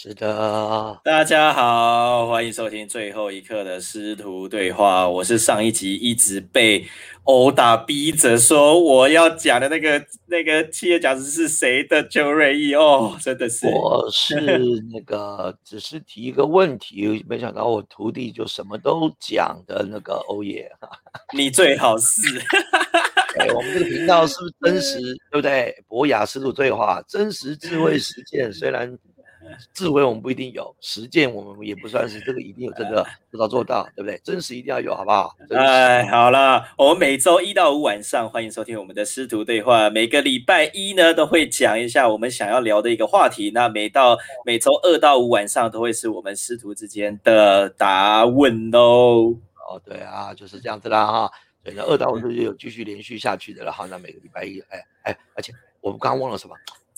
是的，大家好，欢迎收听最后一刻的师徒对话。我是上一集一直被殴打逼着说我要讲的那个那个企业讲师是谁的邱瑞义哦，真的是我是那个只是提一个问题，没想到我徒弟就什么都讲的那个欧耶，你最好是。哎，我们这个频道是不是真实，对不对？博雅师徒对话，真实智慧实践，虽然。智慧我们不一定有，实践我们也不算是这个一定有这个 做到做到，对不对？真实一定要有，好不好？哎，好了，我们每周一到五晚上欢迎收听我们的师徒对话，每个礼拜一呢都会讲一下我们想要聊的一个话题。那每到每周二到五晚上都会是我们师徒之间的答问哦。哦，对啊，就是这样子啦哈。对，那二到五就有继续连续下去的了哈。那每个礼拜一，哎哎，而且我们刚刚忘了什么？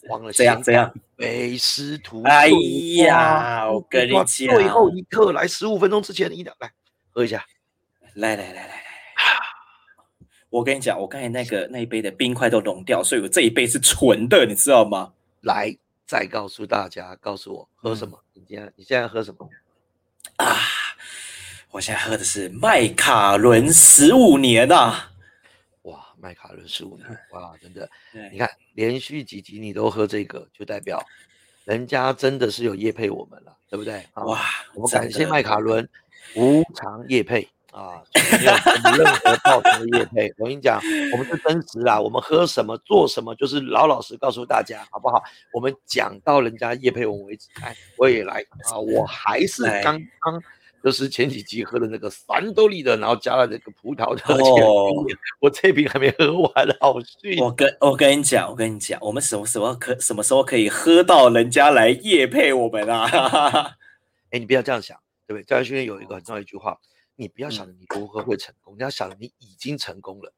忘了这样这样，为师徒。哎呀，我跟你讲，最后一刻来，十五分钟之前一定要来喝一下。来来来来来，我跟你讲，我刚才那个那一杯的冰块都融掉，所以我这一杯是纯的，你知道吗？来，再告诉大家，告诉我喝什么？你现在你现在喝什么？啊，我现在喝的是麦卡伦十五年啊。麦卡伦十五年，哇，真的，你看连续几集你都喝这个，就代表人家真的是有叶配我们了，对不对？哇，我们感谢麦卡伦无偿叶配啊，没有任何报酬的叶配。我跟你讲，我们是真实啊，我们喝什么做什么，就是老老实告诉大家，好不好？我们讲到人家叶配我们为止，哎，我也来 啊，我还是刚刚。就是前几集喝的那个三多利的，然后加了那个葡萄的。哦，我这瓶还没喝完，好逊。我跟我跟你讲，我跟你讲，我们什么时候可什么时候可以喝到人家来夜配我们啊？哎，你不要这样想，对不对？教练训练有一个很重要一句话，你不要想着你如何会成功，你要想着你已经成功了。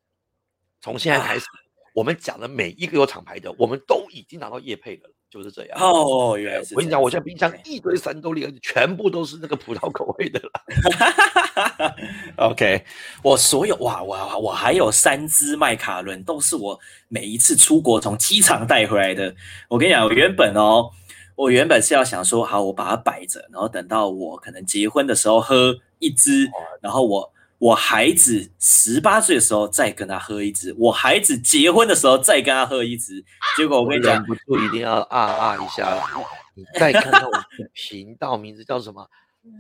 从现在开始，我们讲的每一个有厂牌的，我们都已经拿到夜配了。就是这样哦，原来是。我跟你讲，我现在冰箱一堆三多利，全部都是那个葡萄口味的了。OK，我所有哇哇，我还有三支麦卡伦，都是我每一次出国从机场带回来的。我跟你讲，我原本哦，我原本是要想说，好，我把它摆着，然后等到我可能结婚的时候喝一支，然后我。我孩子十八岁的时候再跟他喝一支，我孩子结婚的时候再跟他喝一支，结果我跟你讲，不一定要啊啊一下了。你再看看我们的频道名字叫什么？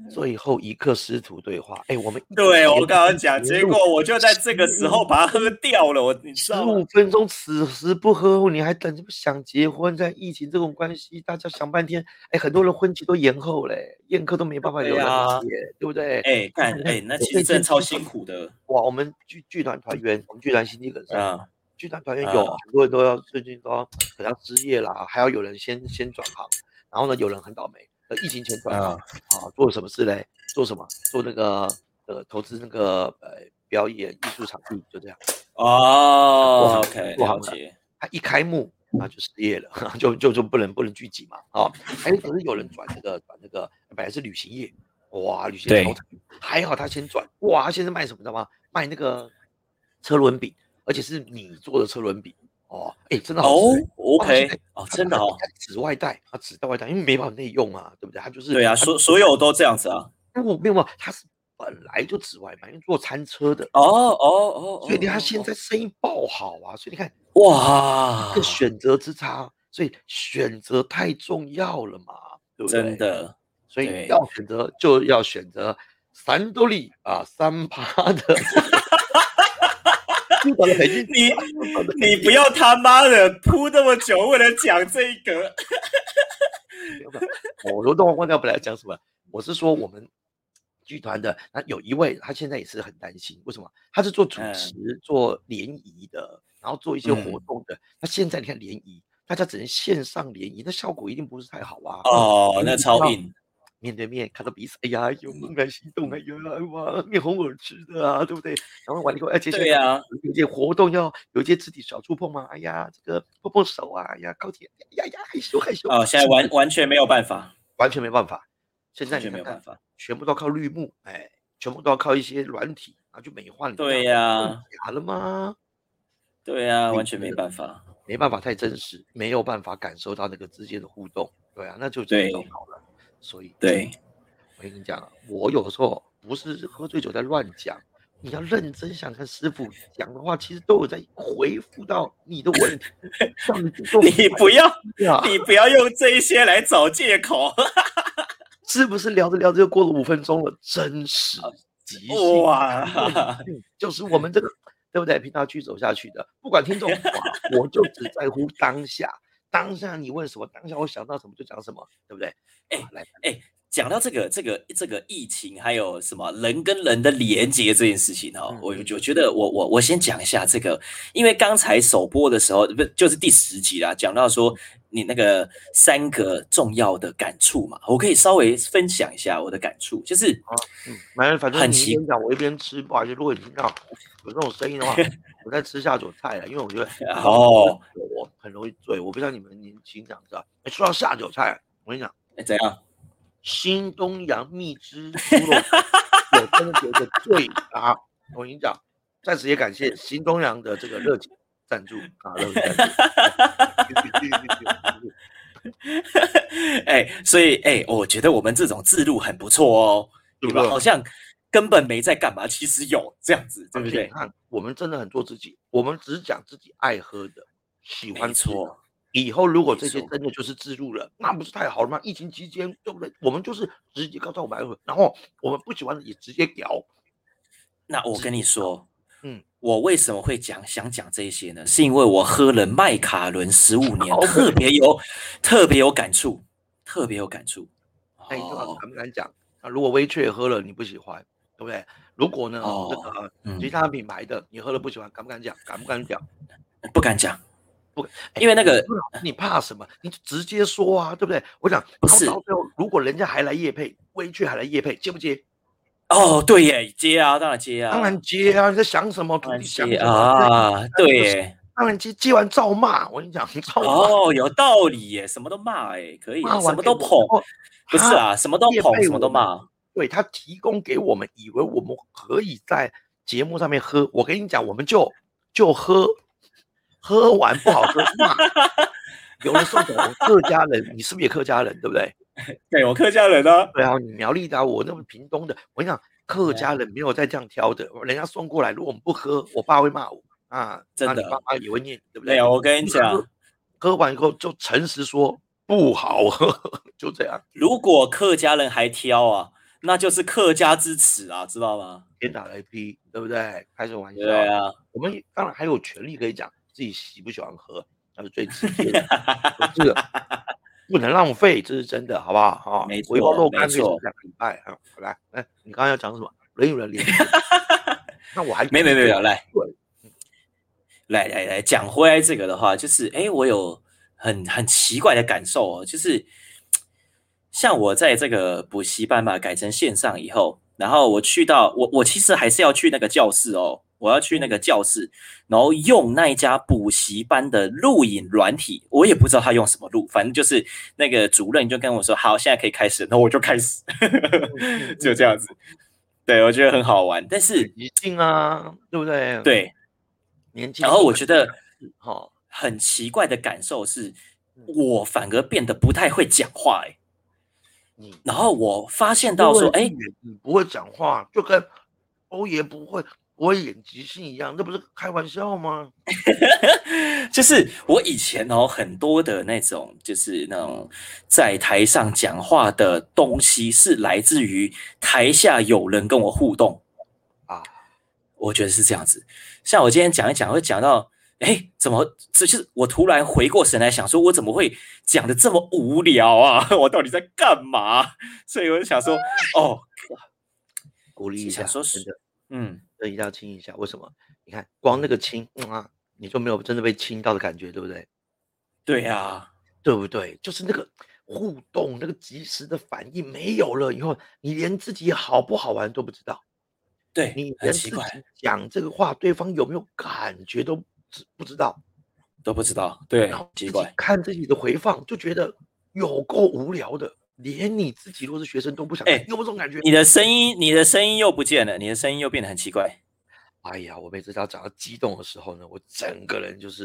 最后一刻师徒对话，哎，我们对我刚刚讲，结果我就在这个时候把它喝掉了。我十五分钟，此时不喝，你还等着想结婚？在疫情这种关系，大家想半天，哎，很多人婚期都延后嘞，宴客都没办法留了，对不对？哎，看，哎，那其实真的超辛苦的。哇，我们剧剧团团员，我们剧团心肌梗塞啊，剧团团员有很多人都要最近都要可能要失业啦，还要有人先先转行，然后呢，有人很倒霉。疫情前转啊，啊，做什么事嘞？做什么？做那个呃，投资那个呃，表演艺术场地，就这样。哦，OK，不好接。他一开幕，那就失业了，就就就不能不能聚集嘛。啊，还可是有人转那个转那个，本来是旅行业，哇，旅行业还好他先转，哇，现在卖什么知道吗？卖那个车轮饼，而且是你做的车轮饼。哦，哎，真的好吃。OK，哦，真的哦。紫外带，它紫外带，因为没办法内用啊，对不对？它就是对啊，所所有都这样子啊。不，没有，它是本来就紫外嘛，因为做餐车的。哦哦哦，所以你看现在生意爆好啊，所以你看哇，这选择之差，所以选择太重要了嘛，对不对？真的，所以要选择就要选择三多利啊，三趴的。你你不要他妈的铺那么久，为了讲这一个。我都忘忘掉本来讲什么。我是说我们剧团的，那有一位他现在也是很担心，为什么？他是做主持、做联谊的，然后做一些活动的。那现在你看联谊，大家只能线上联谊，那效果一定不是太好啊。哦，那超硬。面对面看到彼此，哎呀，有怦然心动，哎呀，哇，面红耳赤的啊，对不对？然后完了以后，哎，接下来有些活动要有一些肢体小触碰嘛，哎呀，这个碰碰手啊，哎呀，高铁，呀呀，害羞害羞。哦，现在完完全没有办法，完全没办法，现在全没有办法，全部都要靠绿幕，哎，全部都要靠一些软体，然后就美化你。对呀，假了吗？对呀，完全没办法，没办法太真实，没有办法感受到那个之间的互动。对啊，那就这种好了。所以，对，我跟你讲啊，我有时候不是喝醉酒在乱讲，你要认真想看师傅讲的话，其实都有在回复到你的问题。你不要，你不要用这一些来找借口。是不是聊着聊着就过了五分钟了？真实即兴哇，就是我们这个对不对？平常去走下去的，不管听众，我就只在乎当下。当下你问什么，当下我想到什么就讲什么，对不对？哎，来，哎。讲到这个这个这个疫情，还有什么人跟人的连接这件事情哦，我我觉得我我我先讲一下这个，因为刚才首播的时候不就是第十集啦，讲到说你那个三个重要的感触嘛，我可以稍微分享一下我的感触，就是嗯，反正反正你一边讲我一边吃，不好意思，如果你听到有这种声音的话，我在吃下酒菜了，因为我觉得哦，我很容易醉，我不知道你们年轻这样子啊。哎，说到下酒菜，我跟你讲，哎，怎样？新东阳蜜汁猪肉，我真的觉得醉啊！我跟你讲，暂时也感谢新东阳的这个热情赞助啊，热情赞助。哎，所以哎，我觉得我们这种制度很不错哦，对吧？好像根本没在干嘛，其实有这样子，对不对？看，我们真的很做自己，我们只讲自己爱喝的，喜欢吃。以后如果这些真的就是自入了，那不是太好了吗？疫情期间，对不对？我们就是直接告诉我们，然后我们不喜欢的也直接屌。那我跟你说，嗯，我为什么会讲想讲这些呢？是因为我喝了麦卡伦十五年，特别有特别有感触，特别有感触。哎，敢不敢讲？啊，如果微雀喝了你不喜欢，对不对？如果呢，这个其他品牌的你喝了不喜欢，敢不敢讲？敢不敢讲？不敢讲。不，因为那个你怕什么？你就直接说啊，对不对？我讲不是，如果人家还来夜配，微雀还来夜配，接不接？哦，对耶，接啊，当然接啊，当然接啊！你在想什么？接啊，对，当然接。接完照骂，我跟你讲，照骂。哦，有道理耶，什么都骂哎，可以，什么都捧，不是啊，什么都捧，什么都骂。对他提供给我们，以为我们可以在节目上面喝。我跟你讲，我们就就喝。喝完不好喝，有人送给我们客家人，你是不是也客家人？对不对？对，我客家人啊。对啊，你苗栗的，我那么屏东的。我跟你讲，客家人没有再这样挑的，人家送过来，如果我们不喝，我爸会骂我啊。真的，爸妈也会念，对不对？我跟你讲，喝完以后就诚实说不好喝，就这样。如果客家人还挑啊，那就是客家之耻啊，知道吗？天打雷劈，对不对？开什么玩笑？对啊，我们当然还有权利可以讲。自己喜不喜欢喝，那是最直接的。这个不能浪费，这是真的，好不好？哈，没错，没错。两个礼拜啊，来，来，你刚刚要讲什么？人与人连接。那我还没没没有来，来来来讲回来这个的话，就是哎，我有很很奇怪的感受哦，就是像我在这个补习班嘛改成线上以后，然后我去到我我其实还是要去那个教室哦。我要去那个教室，然后用那一家补习班的录影软体，我也不知道他用什么录，反正就是那个主任就跟我说：“好，现在可以开始。”然后我就开始，就这样子。对，我觉得很好玩，但是年轻啊，对不对？对，年轻。然后我觉得，哈，很奇怪的感受是，我反而变得不太会讲话，哎，然后我发现到说，哎，你不会讲话，就跟欧爷不会。我演即兴一样，那不是开玩笑吗？就是我以前哦，很多的那种，就是那种在台上讲话的东西，是来自于台下有人跟我互动啊。我觉得是这样子。像我今天讲一讲，会讲到，哎，怎么？这就是我突然回过神来，想说，我怎么会讲的这么无聊啊？我到底在干嘛？所以我就想说，哦，鼓励一下，说是的，嗯。一定要亲一下，为什么？你看，光那个亲啊，你就没有真的被亲到的感觉，对不对？对呀，对不对？就是那个互动，那个及时的反应没有了以后，你连自己好不好玩都不知道。对你连自己讲这个话，对方有没有感觉都知不知道，都不知道。对，奇怪，看自己的回放就觉得有够无聊的。连你自己若是学生都不想，哎，有没有这种感觉？你的声音，你的声音又不见了，你的声音又变得很奇怪。哎呀，我每次只要讲到激动的时候呢，我整个人就是，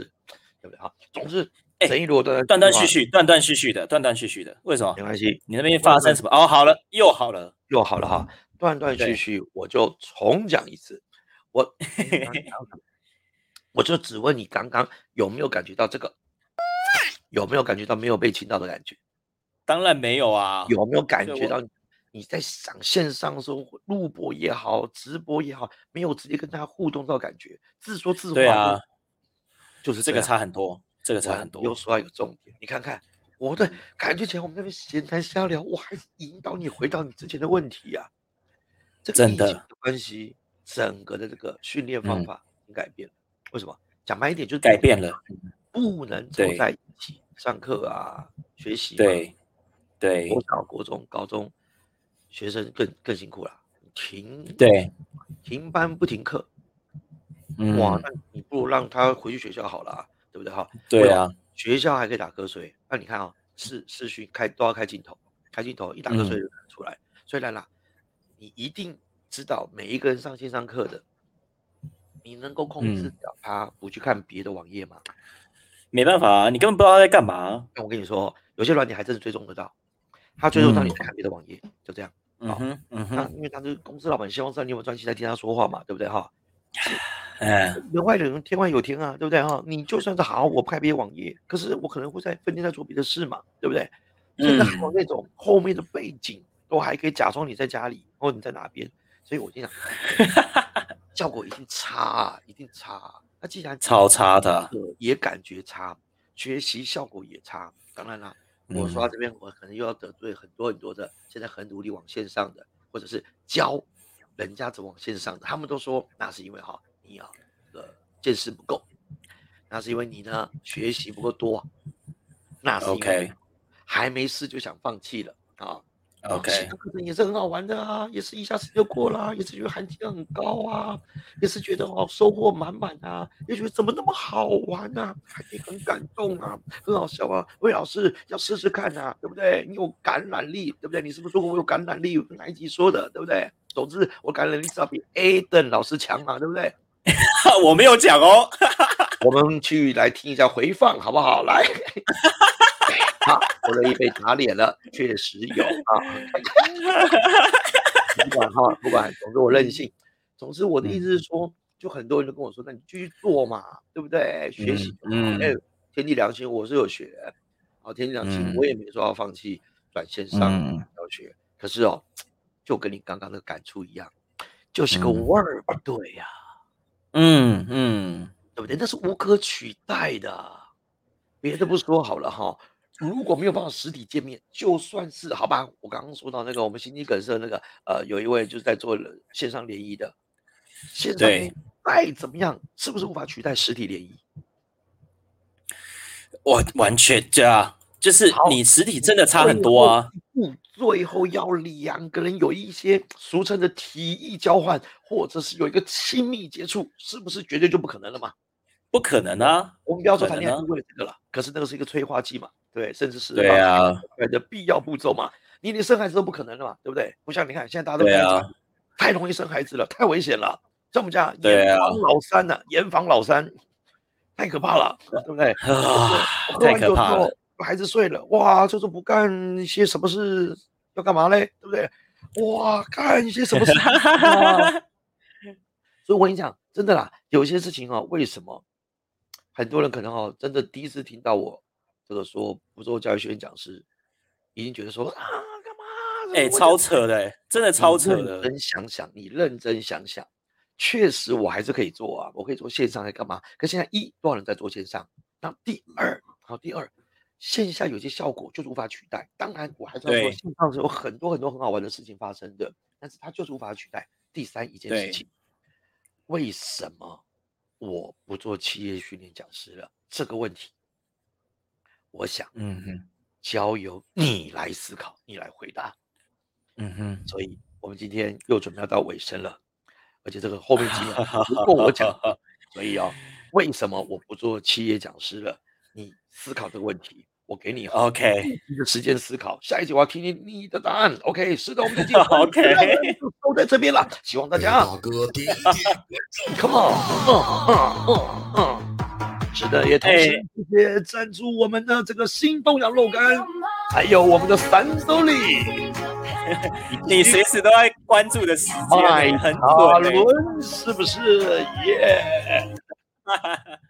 对不对啊？总是，哎声音如果断断断续续，断断续续的，断断续续的，为什么没？关系，你那边发生什么？哦，好了，又好了。又好了哈，断断续续，我就重讲一次，我 我就只问你刚刚有没有感觉到这个，有没有感觉到没有被亲到的感觉？当然没有啊，有没有感觉到你在上线上的时候，录播也好，直播也好，没有直接跟大家互动到感觉，自说自话，对啊，就是这个差很多，这个差很多。又说到一个重点，你看看我的感觉起来，我们那边闲谈瞎聊，我还是引导你回到你之前的问题呀、这个真的疫情的关系，整个的这个训练方嗯法改变了。为什么？讲白一点，就是改变了，不能走在一起上课啊，学习嘛。对对国小、国中、高中学生更更辛苦了，停对，停班不停课，嗯，哇，那你不如让他回去学校好了、啊，对不对哈？对啊，学校还可以打瞌睡，那你看啊、视视讯开都要开镜头，开镜头一打瞌睡嗯就看出来。所以兰啦，你一定知道每一个人上线上课的，你能够控制他不去看别的网页吗？没办法啊，你根本不知道他在干嘛。那我跟你说，有些软件还真的追踪得到，他最后让你去看别的网页，就这样。嗯哼，嗯哼，那因为他是公司老板，希望知道你有没有专心在听他说话嘛，对不对哈？哎，人外人，天外有天啊，对不对哈？你就算是好，我不开别的网页，可是我可能会在分天在做别的事嘛，对不对？甚至还有嗯那种后面的背景都还可以假装你在家里，或你在哪边，所以我经常效果一定差啊，一定差啊。那既然超差的也感觉差，学习效果也差，当然啦，我说到嗯。这边，我可能又要得罪很多很多的现在很努力往线上的，或者是教人家怎么往线上的，他们都说那是因为哈你啊这个见识不够，那是因为你呢学习不够多，那是因为 OK 还没试就想放弃了 OK，上课程也是很好玩的啊，也是一下子就过啦，也是觉得含金量很高啊，也是觉得哦收获满满啊，也觉得怎么那么好玩啊，也很感动啊，很好笑啊。魏老师要试试看啊，对不对？你有感染力，对不对？你是不是说过我有感染力？哪一集说的，对不对？总之我感染力至少比 A 邓老师强嘛，对不对？我没有讲哦。我们去来听一下回放，好不好？来，好，我的一被打脸了，确实有啊。不管哈，不管，总之我任性。总之我的意思是说，就很多人都跟我说，那你继续做嘛，对不对？学习，嗯哎，天地良心，我是有学，好，天地良心，嗯我也没说要放弃转线上嗯教学，可是哦，就跟你刚刚的感触一样，就是个嗯味儿不对呀、嗯嗯，对不对？那是无可取代的。别的不说好了哈，如果没有办法实体见面，就算是好吧，我刚刚说到那个我们心肌梗塞那个呃，有一位就是在做线上联谊的，线上对联谊再怎么样，是不是无法取代实体联谊？我完全对啊，就是你实体真的差很多啊。最后。最后要两个人有一些俗称的体意交换，或者是有一个亲密接触，是不是绝对就不可能了嘛？不可能啊！我们不要说谈恋爱是为了这个了，可是那个是一个催化剂嘛，对，甚至是对啊，的必要步骤嘛，你连生孩子都不可能了嘛，对不对？不像你看现在大家都对啊太容易生孩子了，太危险了，像我们家严防老三呢、严防老三，太可怕了，对不对？啊，喝太可怕了。，孩子睡了，哇，就是不干一些什么事，要干嘛嘞？对不对？哇，干一些什么事？哇所以我跟你讲，真的啦，有一些事情哦，为什么很多人可能哦，真的第一次听到我这个说不做教育学院讲师，已经觉得说啊，干嘛？哎、我超扯的、欸，真的超扯的认。真想想，你认真想想，确实我还是可以做啊，我可以做线上来干嘛？可现在一多少人在做线上？那第二，好，第二，线下有些效果就是无法取代。当然，我还是要说，线上是有很多很多很好玩的事情发生的，但是它就是无法取代。第三一件事情，为什么我不做企业训练讲师了？这个问题，我想嗯哼，交由你来思考，你来回答。嗯哼，所以我们今天又准备要到尾声了，而且这个后面几秒 不够我讲，所以哦，为什么我不做企业讲师了？你思考这个问题，我给你 OK 一个时间思考。下一集我要听听你的答案。OK，是的，我们的节 OK 都在这边了，希望大家大哥 点点 Come on，嗯嗯嗯嗯，是的，也同时谢谢赞助我们的这个新东阳肉干，还有我们的三周里。你随时都在关注的时间，很伦是不是？耶！